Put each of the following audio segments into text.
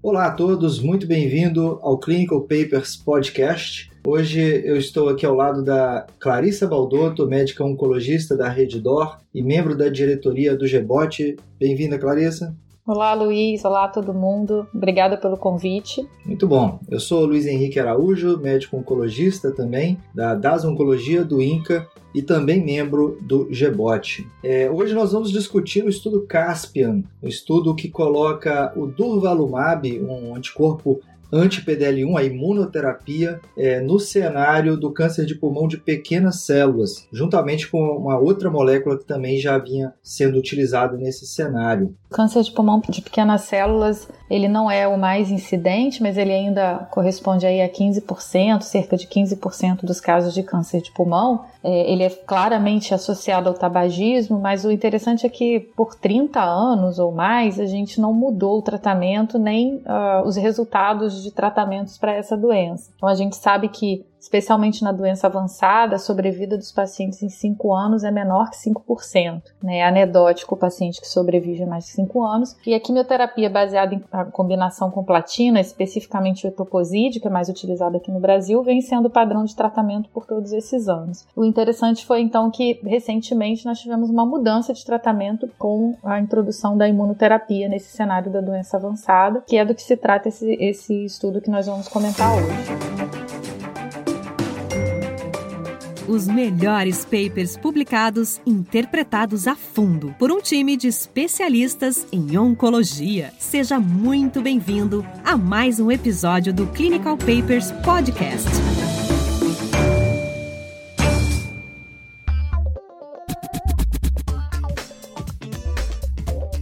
Olá a todos, muito bem-vindo ao Clinical Papers Podcast. Hoje eu estou aqui ao lado da Clarissa Baldotto, médica oncologista da Rede DOR e membro da diretoria do GEBOT. Bem-vinda, Clarissa. Olá, Luiz. Olá, todo mundo. Obrigada pelo convite. Muito bom. Eu sou Luiz Henrique Araújo, médico oncologista também, da DAS Oncologia do INCA e também membro do GBOT. É, hoje nós vamos discutir o estudo Caspian, um estudo que coloca o Durvalumab, um anticorpo anti-PDL1, a imunoterapia, é, no cenário do câncer de pulmão de pequenas células, juntamente com uma outra molécula que também já vinha sendo utilizada nesse cenário. Câncer de pulmão de pequenas células, ele não é o mais incidente, mas ele ainda corresponde aí a 15%, cerca de 15% dos casos de câncer de pulmão. É, ele é claramente associado ao tabagismo, mas o interessante é que por 30 anos ou mais a gente não mudou o tratamento nem uh, os resultados de tratamentos para essa doença. Então a gente sabe que especialmente na doença avançada, a sobrevida dos pacientes em 5 anos é menor que 5%. Né? É anedótico o paciente que sobrevive mais de 5 anos. E a quimioterapia baseada em combinação com platina, especificamente o etoposide, que é mais utilizado aqui no Brasil, vem sendo padrão de tratamento por todos esses anos. O interessante foi então que recentemente nós tivemos uma mudança de tratamento com a introdução da imunoterapia nesse cenário da doença avançada, que é do que se trata esse, esse estudo que nós vamos comentar hoje os melhores papers publicados, interpretados a fundo por um time de especialistas em oncologia. Seja muito bem-vindo a mais um episódio do Clinical Papers Podcast.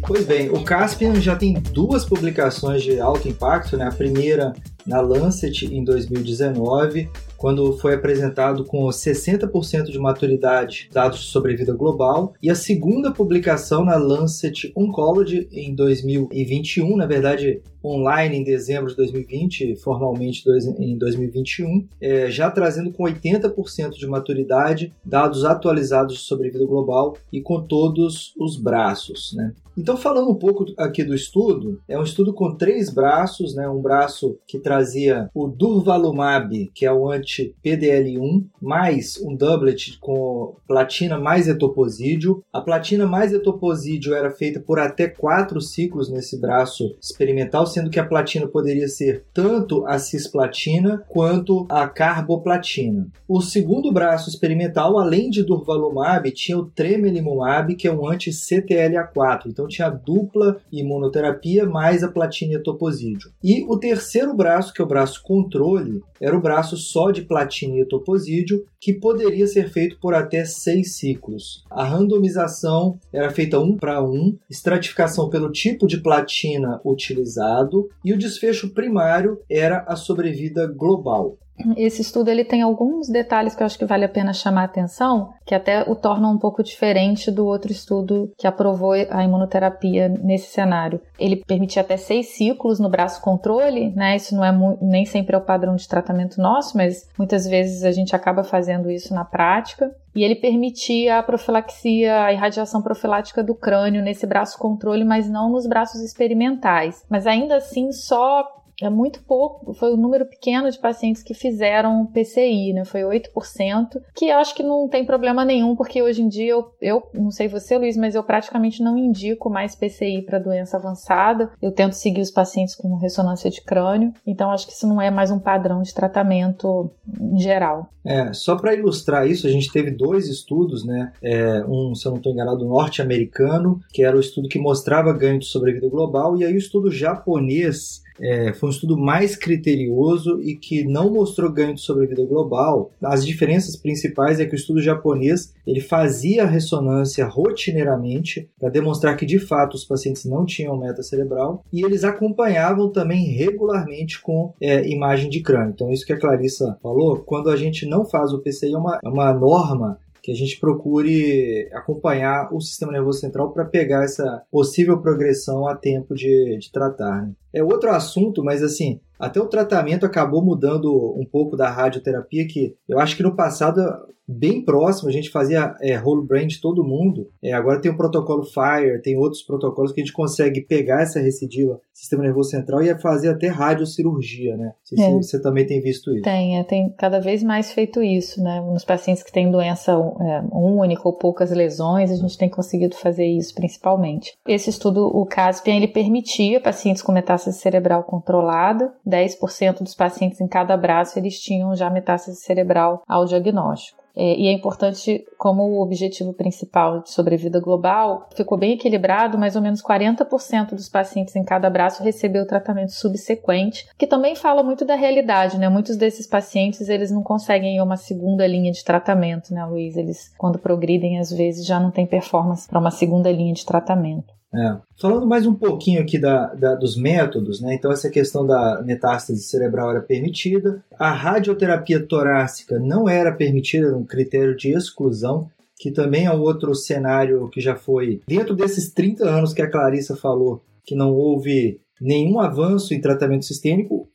Pois bem, o Caspian já tem duas publicações de alto impacto, né? A primeira na Lancet em 2019 quando foi apresentado com 60% de maturidade dados de sobrevida global, e a segunda publicação na Lancet Oncology em 2021, na verdade online em dezembro de 2020, formalmente em 2021, é, já trazendo com 80% de maturidade dados atualizados de sobrevida global e com todos os braços. Né? Então, falando um pouco aqui do estudo, é um estudo com três braços, né? um braço que trazia o Durvalumab, que é o anti-PDL1, mais um doublet com platina mais etoposídeo. A platina mais etoposídeo era feita por até quatro ciclos nesse braço experimental, sendo que a platina poderia ser tanto a cisplatina quanto a carboplatina. O segundo braço experimental, além de Durvalumab, tinha o Tremelimumab, que é um anti-CTLA4. Então tinha a dupla imunoterapia mais a platina e toposídio. E o terceiro braço, que é o braço controle, era o braço só de platina e toposídio, que poderia ser feito por até seis ciclos. A randomização era feita um para um, estratificação pelo tipo de platina utilizado e o desfecho primário era a sobrevida global. Esse estudo ele tem alguns detalhes que eu acho que vale a pena chamar a atenção, que até o tornam um pouco diferente do outro estudo que aprovou a imunoterapia nesse cenário. Ele permitia até seis ciclos no braço controle, né? Isso não é nem sempre é o padrão de tratamento nosso, mas muitas vezes a gente acaba fazendo isso na prática. E ele permitia a profilaxia, a irradiação profilática do crânio nesse braço controle, mas não nos braços experimentais. Mas ainda assim, só é muito pouco, foi um número pequeno de pacientes que fizeram PCI, né? Foi 8%, que acho que não tem problema nenhum, porque hoje em dia eu, eu não sei você, Luiz, mas eu praticamente não indico mais PCI para doença avançada. Eu tento seguir os pacientes com ressonância de crânio, então acho que isso não é mais um padrão de tratamento em geral. É, só para ilustrar isso, a gente teve dois estudos, né? É, um, se eu não estou enganado, norte-americano, que era o estudo que mostrava ganho de sobrevida global, e aí o estudo japonês é, foi um estudo mais criterioso e que não mostrou ganho de sobrevida global. As diferenças principais é que o estudo japonês ele fazia ressonância rotineiramente para demonstrar que de fato os pacientes não tinham meta cerebral e eles acompanhavam também regularmente com é, imagem de crânio. Então isso que a Clarissa falou, quando a gente não faz o PCI é uma, é uma norma que a gente procure acompanhar o sistema nervoso central para pegar essa possível progressão a tempo de, de tratar. Né? É outro assunto, mas assim, Até o tratamento acabou mudando um pouco da radioterapia, que eu acho que no passado bem próximo, a gente fazia é, whole brain de todo mundo. É, agora tem o protocolo FIRE, tem outros protocolos que a gente consegue pegar essa recidiva sistema nervoso central e fazer até radiocirurgia, né? Se é. você também tem visto isso. Tem, é, tem cada vez mais feito isso, né? Nos pacientes que têm doença é, única ou poucas lesões, a gente tem conseguido fazer isso principalmente. Esse estudo, o CASPIAN, ele permitia pacientes com metástase cerebral controlada, 10% dos pacientes em cada braço eles tinham já metástase cerebral ao diagnóstico. É, e é importante, como o objetivo principal de sobrevida global ficou bem equilibrado, mais ou menos 40% dos pacientes em cada braço recebeu tratamento subsequente, que também fala muito da realidade, né? Muitos desses pacientes, eles não conseguem uma segunda linha de tratamento, né, Luiz? Eles, quando progridem, às vezes já não tem performance para uma segunda linha de tratamento. É. Falando mais um pouquinho aqui da, da, dos métodos, né? Então, essa questão da metástase cerebral era permitida. A radioterapia torácica não era permitida, um critério de exclusão, que também é um outro cenário que já foi. Dentro desses 30 anos que a Clarissa falou, que não houve nenhum avanço em tratamento sistêmico,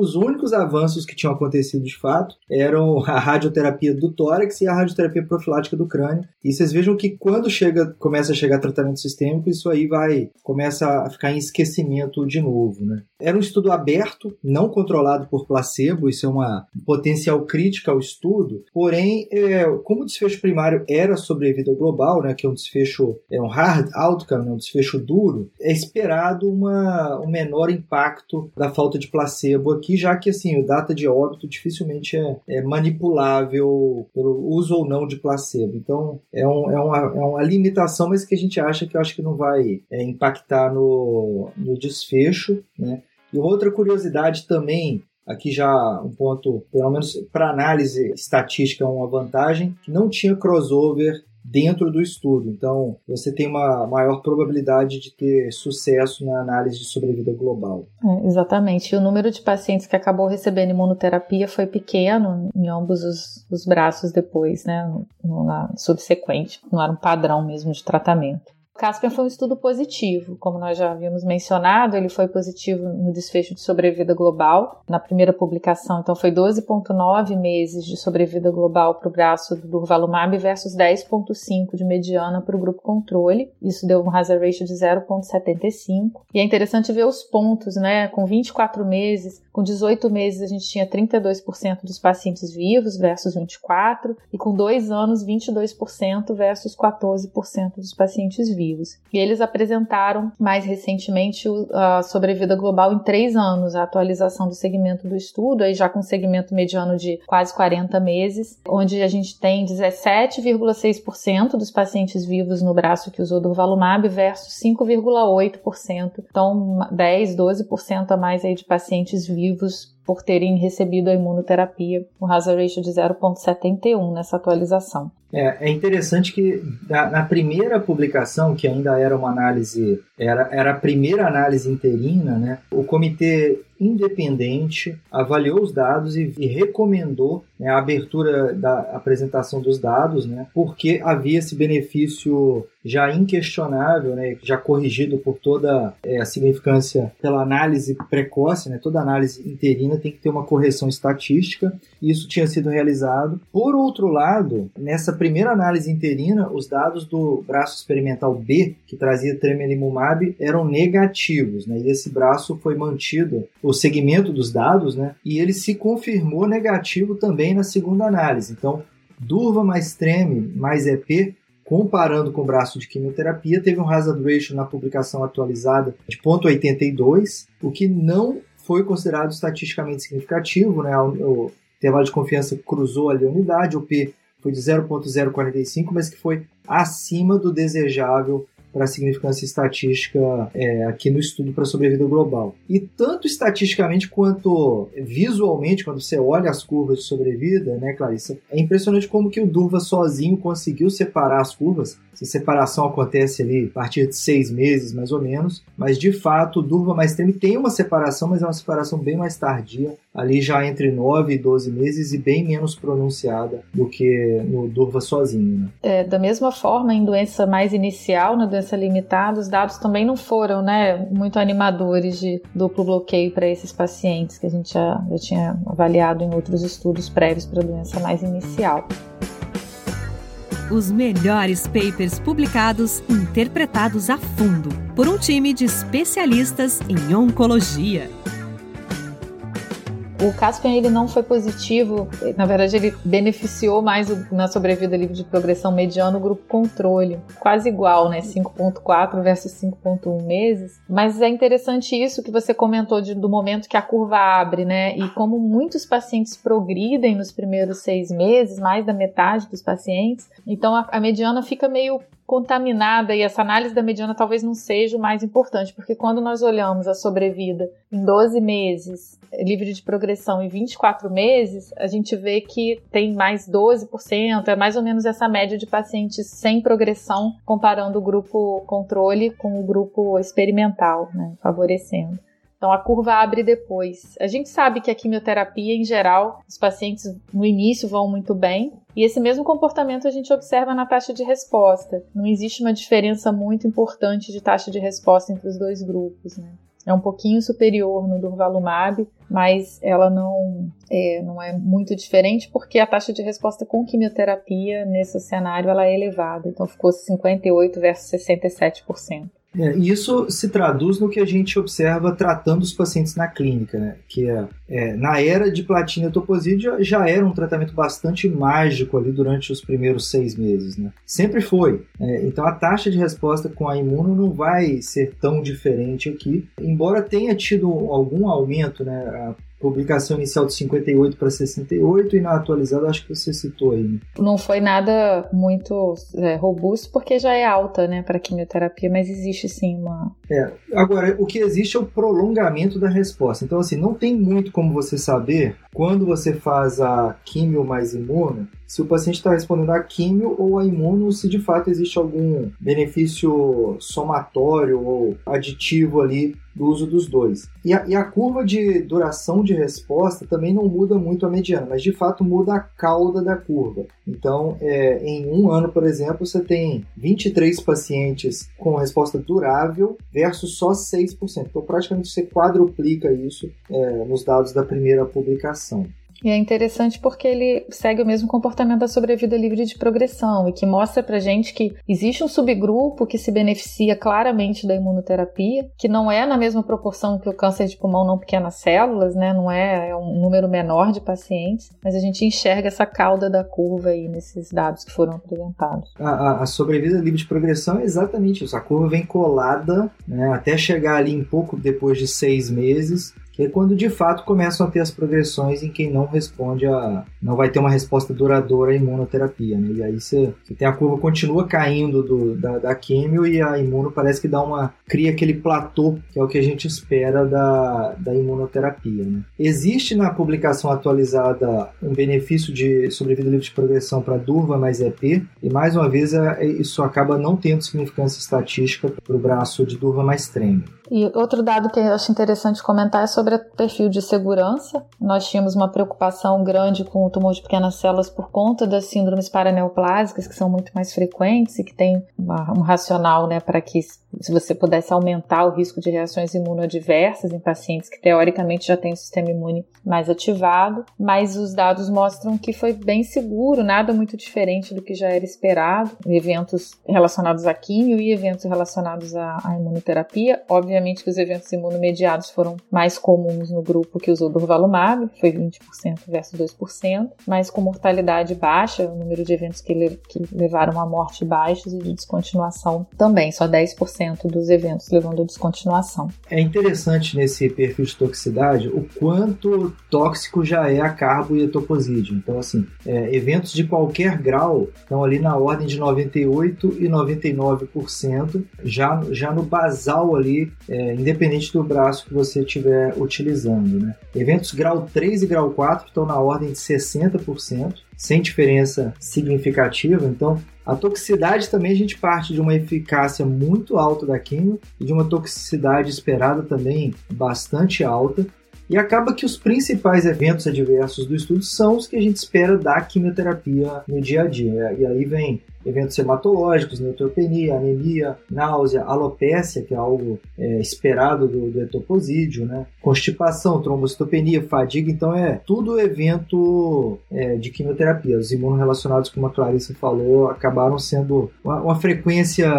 os únicos avanços que tinham acontecido de fato eram a radioterapia do tórax e a radioterapia profilática do crânio. E vocês vejam que quando chega, começa a chegar tratamento sistêmico, isso aí vai começa a ficar em esquecimento de novo, né? Era um estudo aberto, não controlado por placebo, isso é uma potencial crítica ao estudo. Porém, é, como o desfecho primário era sobrevida global, né, que é um desfecho, é um hard outcome, né, um desfecho duro, é esperado uma, um menor impacto da falta de placebo aqui, já que assim, o data de óbito dificilmente é, é manipulável pelo uso ou não de placebo. Então, é, um, é, uma, é uma limitação, mas que a gente acha que eu acho que não vai é, impactar no, no desfecho, né? E outra curiosidade também, aqui já um ponto, pelo menos para análise estatística, uma vantagem, que não tinha crossover dentro do estudo. Então, você tem uma maior probabilidade de ter sucesso na análise de sobrevida global. É, exatamente. E o número de pacientes que acabou recebendo imunoterapia foi pequeno em ambos os, os braços depois, né, no, na subsequente. Não era um padrão mesmo de tratamento. Caspian foi um estudo positivo, como nós já havíamos mencionado, ele foi positivo no desfecho de sobrevida global. Na primeira publicação, então, foi 12,9 meses de sobrevida global para o braço do Durvalumab versus 10,5 de mediana para o grupo controle. Isso deu um hazard ratio de 0,75. E é interessante ver os pontos, né? Com 24 meses, com 18 meses a gente tinha 32% dos pacientes vivos versus 24, e com 2 anos, 22% versus 14% dos pacientes vivos vivos. E eles apresentaram mais recentemente a sobrevida global em três anos, a atualização do segmento do estudo, aí já com segmento mediano de quase 40 meses, onde a gente tem 17,6% dos pacientes vivos no braço que usou durvalumab versus 5,8%. Então, 10, 12% a mais aí de pacientes vivos por terem recebido a imunoterapia, o hazard ratio de 0,71 nessa atualização. É, é interessante que na, na, primeira publicação, que ainda era uma análise, era, era a primeira análise interina, né, o comitê independente avaliou os dados e, e recomendou né, a abertura da apresentação dos dados, né, porque havia esse benefício já inquestionável, né, já corrigido por toda é, a significância pela análise precoce, né, toda análise interina tem que ter uma correção estatística, e isso tinha sido realizado. Por outro lado, nessa primeira análise interina, os dados do braço experimental B, que trazia tremelimumab, eram negativos, né, e esse braço foi mantido, o segmento dos dados, né, e ele se confirmou negativo também na segunda análise. Então, Durva mais Treme mais EP comparando com o braço de quimioterapia, teve um hazard ratio na publicação atualizada de 0,82, o que não foi considerado estatisticamente significativo, né? O intervalo de confiança cruzou ali a unidade, o P foi de 0,045, mas que foi acima do desejável para significância estatística é, aqui no estudo para sobrevida global. E tanto estatisticamente quanto visualmente, quando você olha as curvas de sobrevida, né, Clarissa, é impressionante como que o Durva sozinho conseguiu separar as curvas. Essa separação acontece ali a partir de seis meses, mais ou menos, mas de fato o Durva mais treme tem uma separação, mas é uma separação bem mais tardia ali já entre 9 e 12 meses e bem menos pronunciada do que no Durva sozinho. Né? É, da mesma forma, em doença mais inicial, na doença limitada, os dados também não foram né, muito animadores de duplo bloqueio para esses pacientes que a gente já, já tinha avaliado em outros estudos prévios para a doença mais inicial os melhores papers publicados interpretados a fundo por um time de especialistas em oncologia. O Caspian ele não foi positivo, na verdade ele beneficiou mais na sobrevida livre de progressão mediana o grupo controle, quase igual, né, 5.4 versus 5.1 meses. Mas é interessante isso que você comentou de, do momento que a curva abre, né, e como muitos pacientes progridem nos primeiros seis meses, mais da metade dos pacientes, então a, a mediana fica meio contaminada e essa análise da mediana talvez não seja o mais importante, porque quando nós olhamos a sobrevida em 12 meses, livre de progressão em 24 meses, a gente vê que tem mais 12%, é mais ou menos essa média de pacientes sem progressão, comparando o grupo controle com o grupo experimental, né, favorecendo. Então a curva abre depois. A gente sabe que a quimioterapia, em geral, os pacientes no início vão muito bem. E esse mesmo comportamento a gente observa na taxa de resposta. Não existe uma diferença muito importante de taxa de resposta entre os dois grupos. Né? É um pouquinho superior no durvalumab, mas ela não é, não é muito diferente porque a taxa de resposta com quimioterapia nesse cenário ela é elevada. Então ficou 58 versus 67%. É, isso se traduz no que a gente observa tratando os pacientes na clínica, né? que é, é, na era de platina toposídeo já era um tratamento bastante mágico ali durante os primeiros seis meses. Né? Sempre foi. É, então a taxa de resposta com a imuno não vai ser tão diferente aqui, embora tenha tido algum aumento, né? Publicação inicial de 58 para 68 e na atualizada acho que você citou aí. Né? Não foi nada muito é, robusto porque já é alta, né, para quimioterapia, mas existe sim uma. É, agora o que existe é o prolongamento da resposta. Então assim, não tem muito como você saber quando você faz a quimio mais imuno se o paciente está respondendo a químio ou a imuno, se de fato existe algum benefício somatório ou aditivo ali do uso dos dois. E a, e a, curva de duração de resposta também não muda muito a mediana, mas de fato muda a cauda da curva. Então, é, em um ano, por exemplo, você tem 23 pacientes com resposta durável versus só 6%. Então, praticamente você quadruplica isso é, nos dados da primeira publicação. E é interessante porque ele segue o mesmo comportamento da sobrevida livre de progressão e que mostra pra gente que existe um subgrupo que se beneficia claramente da imunoterapia, que não é na mesma proporção que o câncer de pulmão não pequenas células, né? Não é, é um número menor de pacientes, mas a gente enxerga essa cauda da curva aí nesses dados que foram apresentados. A, a, a sobrevida livre de progressão é exatamente isso. A curva vem colada né, até chegar ali em pouco depois de seis meses que é quando de fato começam a ter as progressões em quem não responde a. não vai ter uma resposta duradoura à imunoterapia. Né? E aí você, tem a curva continua caindo do, da, da químio e a imuno parece que dá uma. cria aquele platô, que é o que a gente espera da, da imunoterapia. Né? Existe na publicação atualizada um benefício de sobrevida livre de progressão para Durva mais EP, e mais uma vez é, isso acaba não tendo significância estatística para o braço de Durva mais treme. E outro dado que eu acho interessante comentar é sobre o perfil de segurança. Nós tínhamos uma preocupação grande com o tumor de pequenas células por conta das síndromes paraneoplásicas, que são muito mais frequentes e que tem uma, um racional né, para que se você pudesse aumentar o risco de reações imunodversas em pacientes que teoricamente já têm o sistema imune mais ativado, mas os dados mostram que foi bem seguro, nada muito diferente do que já era esperado, eventos relacionados à químio e eventos relacionados à, à imunoterapia. Obviamente que os eventos imunomediados foram mais comuns no grupo que usou durvalumab, foi 20% versus 2%, mas com mortalidade baixa, o número de eventos que, le que levaram à morte baixos e de descontinuação também, só 10% dos eventos levando à descontinuação. É interessante nesse perfil de toxicidade o quanto tóxico já é a carbo e a. Então, assim, é, eventos de qualquer grau estão ali na ordem de 98% e 99%, já, já no basal ali, é, independente do braço que você estiver utilizando. Né? Eventos grau 3 e grau 4 estão na ordem de 60%, sem diferença significativa. Então, a toxicidade também a gente parte de uma eficácia muito alta da quimio e de uma toxicidade esperada também bastante alta. E acaba que os principais eventos adversos do estudo são os que a gente espera da quimioterapia no dia a dia. E aí vem eventos hematológicos, neutropenia, anemia, náusea, alopécia, que é algo é, esperado do, do etoposídeo, né? constipação, trombocitopenia, fadiga, então é tudo evento é, de quimioterapia. Os imunorrelacionados, como a Clarissa falou, acabaram sendo uma, uma frequência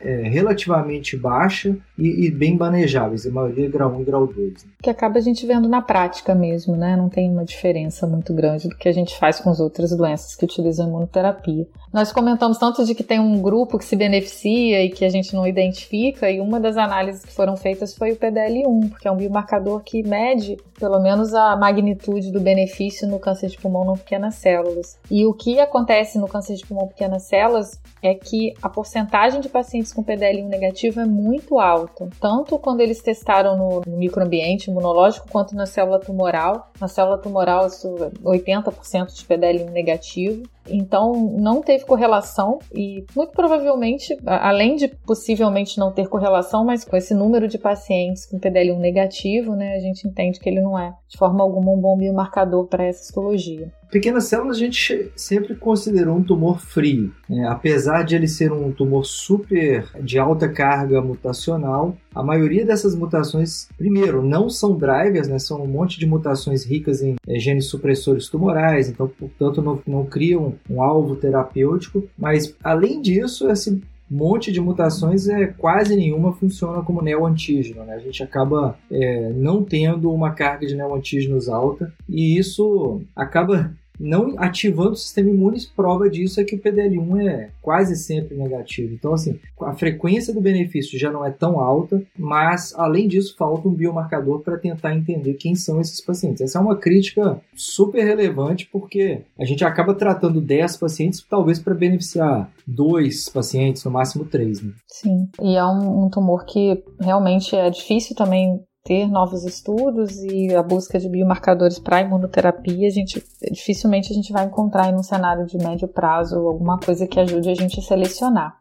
é, relativamente baixa e, e, bem manejáveis, a maioria grau 1 e grau 2. Né? Que acaba a gente vendo na prática mesmo, né? Não tem uma diferença muito grande do que a gente faz com as outras doenças que utilizam imunoterapia. Nós comentamos tanto de que tem um grupo que se beneficia e que a gente não identifica, e uma das análises que foram feitas foi o PDL1, porque é um biomarcador que mede pelo menos a magnitude do benefício no câncer de pulmão não pequenas células. E o que acontece no câncer de pulmão pequenas células é que a porcentagem de pacientes com PDL1 negativo é muito alta, tanto quando eles testaram no, microambiente imunológico quanto na célula tumoral. Na célula tumoral, 80% de PDL1 negativo. Então, não teve correlação e muito provavelmente, além de possivelmente não ter correlação, mas com esse número de pacientes com PDL1 negativo, né, a gente entende que ele não é de forma alguma um bom biomarcador para essa histologia. Pequenas células a gente sempre considerou um tumor frio. Né? Apesar de ele ser um tumor super de alta carga mutacional, a maioria dessas mutações, primeiro, não são drivers, né? são um monte de mutações ricas em é, genes supressores tumorais, então, portanto, não, não criam um alvo terapêutico. Mas, além disso, esse monte de mutações, é quase nenhuma funciona como neoantígeno. Né? A gente acaba é, não tendo uma carga de neoantígenos alta e isso acaba não ativando o sistema imune, prova disso é que o PDL1 é quase sempre negativo. Então, assim, a frequência do benefício já não é tão alta, mas, além disso, falta um biomarcador para tentar entender quem são esses pacientes. Essa é uma crítica super relevante, porque a gente acaba tratando 10 pacientes, talvez para beneficiar dois pacientes, no máximo três. Né? Sim, e é um, um tumor que realmente é difícil também ter novos estudos e a busca de biomarcadores para imunoterapia, a gente dificilmente a gente vai encontrar em um cenário de médio prazo alguma coisa que ajude a gente a selecionar.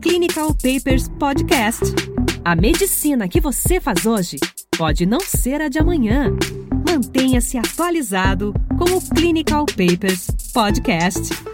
Clinical Papers Podcast. A medicina que você faz hoje pode não ser a de amanhã. Mantenha-se atualizado com o Clinical Papers Podcast.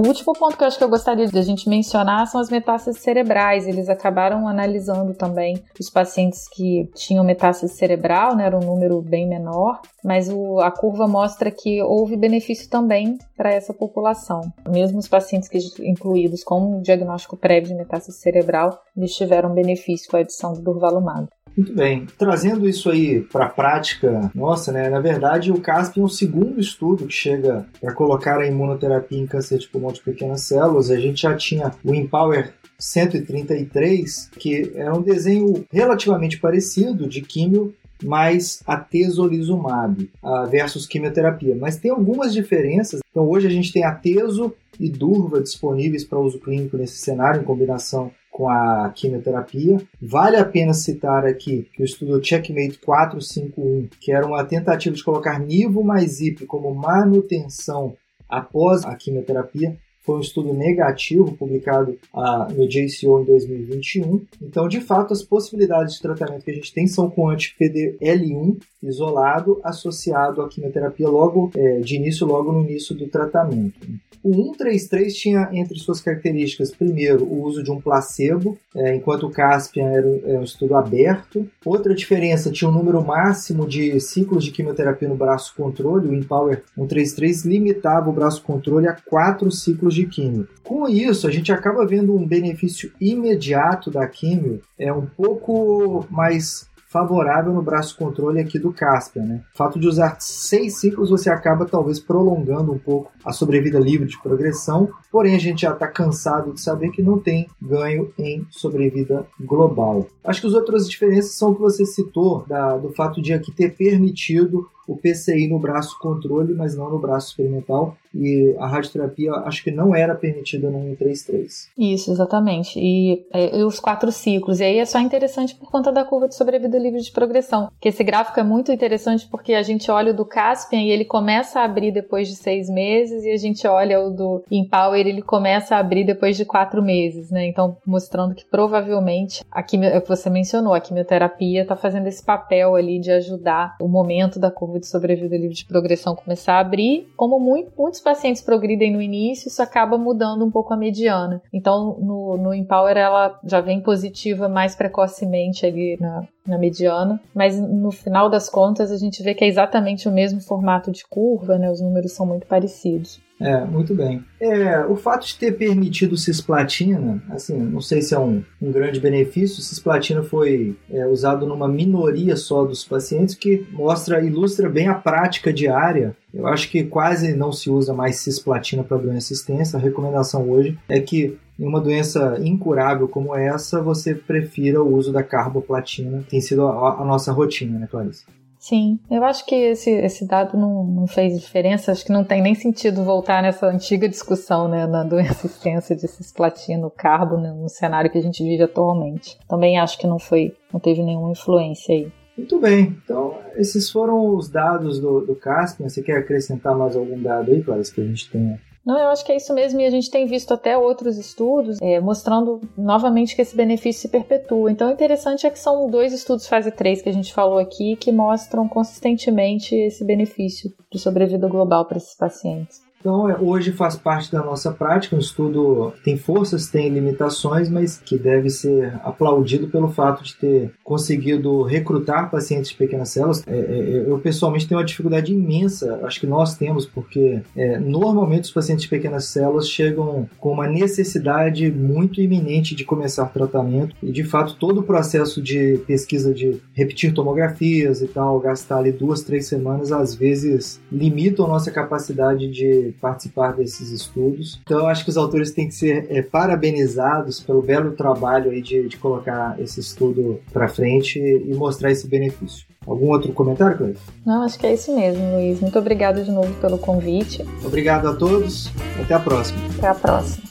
O último ponto que eu acho que eu gostaria de a gente mencionar são as metástases cerebrais. Eles acabaram analisando também os pacientes que tinham metástase cerebral, né, era um número bem menor, mas o, a curva mostra que houve benefício também para essa população. Mesmo os pacientes que incluídos com um diagnóstico prévio de metástase cerebral, eles tiveram benefício com a adição do durvalumab. Muito bem. Trazendo isso aí para a prática nossa, né? Na verdade, o CASP é um segundo estudo que chega para colocar a imunoterapia em câncer de pulmão de pequenas células. A gente já tinha o Empower 133, que é um desenho relativamente parecido de químio mais atezolizumab versus quimioterapia. Mas tem algumas diferenças. Então hoje a gente tem atezo e durva disponíveis para uso clínico nesse cenário em combinação com a quimioterapia. Vale a pena citar aqui que o estudo Checkmate 451, que era uma tentativa de colocar nivo mais IP como manutenção após a quimioterapia, foi um estudo negativo publicado ah, no JCO em 2021. Então, de fato, as possibilidades de tratamento que a gente tem são com anti-PDL1 isolado associado à quimioterapia logo é, de início, logo no início do tratamento. O 133 tinha entre suas características, primeiro, o uso de um placebo, é, enquanto o Caspian era, era é um estudo aberto. Outra diferença, tinha um número máximo de ciclos de quimioterapia no braço controle. O Empower 133 limitava o braço controle a quatro ciclos de químio. Com isso, a gente acaba vendo um benefício imediato da químio, é um pouco mais favorável no braço controle aqui do Caspian. Né? O fato de usar seis ciclos, você acaba talvez prolongando um pouco a sobrevida livre de progressão, porém a gente já está cansado de saber que não tem ganho em sobrevida global. Acho que as outras diferenças são o que você citou da, do fato de aqui ter permitido o PCI no braço controle, mas não no braço experimental. E a radioterapia acho que não era permitida no 133. Isso, exatamente. E, e, os quatro ciclos. E aí é só interessante por conta da curva de sobrevida livre de progressão. Que esse gráfico é muito interessante porque a gente olha o do Caspian e ele começa a abrir depois de seis meses, e a gente olha o do Empower ele começa a abrir depois de quatro meses, né? Então, mostrando que provavelmente a quimio, é você mencionou, a quimioterapia está fazendo esse papel ali de ajudar o momento da curva de sobrevida livre de progressão começar a abrir. Como muito, muitos pacientes progridem no início, isso acaba mudando um pouco a mediana. Então, no, no Empower, ela já vem positiva mais precocemente ali na, na mediana, mas no final das contas a gente vê que é exatamente o mesmo formato de curva, né? Os números são muito parecidos. É, muito bem. É, o fato de ter permitido cisplatina, assim, não sei se é um, um grande benefício, cisplatina foi é, usado numa minoria só dos pacientes, que mostra, ilustra bem a prática diária. Eu acho que quase não se usa mais cisplatina para doença extensa. A recomendação hoje é que em uma doença incurável como essa, você prefira o uso da carboplatina. Tem sido a, a nossa rotina, né, Clarice? Sim, eu acho que esse, esse dado não, não fez diferença, acho que não tem nem sentido voltar nessa antiga discussão né, doença extensa de cisplatina, carbo, né, no cenário que a gente vive atualmente. Também acho que não foi, não teve nenhuma influência aí. Muito bem, então esses foram os dados do, do Caspian. Você quer acrescentar mais algum dado aí, Clarice, que a gente tenha não, eu acho que é isso mesmo, e a gente tem visto até outros estudos é, mostrando novamente que esse benefício se perpetua. Então, o interessante é que são dois estudos fase 3 que a gente falou aqui que mostram consistentemente esse benefício de sobrevida global para esses pacientes. Então, é, hoje faz parte da nossa prática, um estudo que tem forças, tem limitações, mas que deve ser aplaudido pelo fato de ter conseguido recrutar pacientes de pequenas células. É, é, eu, pessoalmente, tenho uma dificuldade imensa, acho que nós temos, porque é, normalmente os pacientes de pequenas células chegam com uma necessidade muito iminente de começar tratamento e, de fato, todo o processo de pesquisa de repetir tomografias e tal, gastar ali duas, três semanas, às vezes limitam a nossa capacidade de participar desses estudos. Então, acho que os autores têm que ser é, parabenizados pelo belo trabalho aí de, de colocar esse estudo para frente e mostrar esse benefício. Algum outro comentário, Cleiton? Não, acho que é isso mesmo, Luiz. Muito obrigado de novo pelo convite. Obrigado a todos. Até a próxima. Até a próxima.